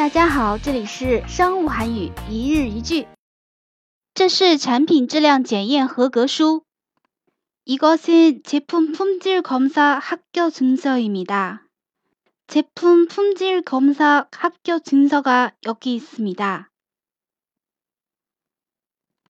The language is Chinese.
大家好，这里是商务韩语一日一句。这是产品质量检验合格书。이것은제품품질검사합격증서입니 다。 제품품질검사합격증서가여기있습니 다。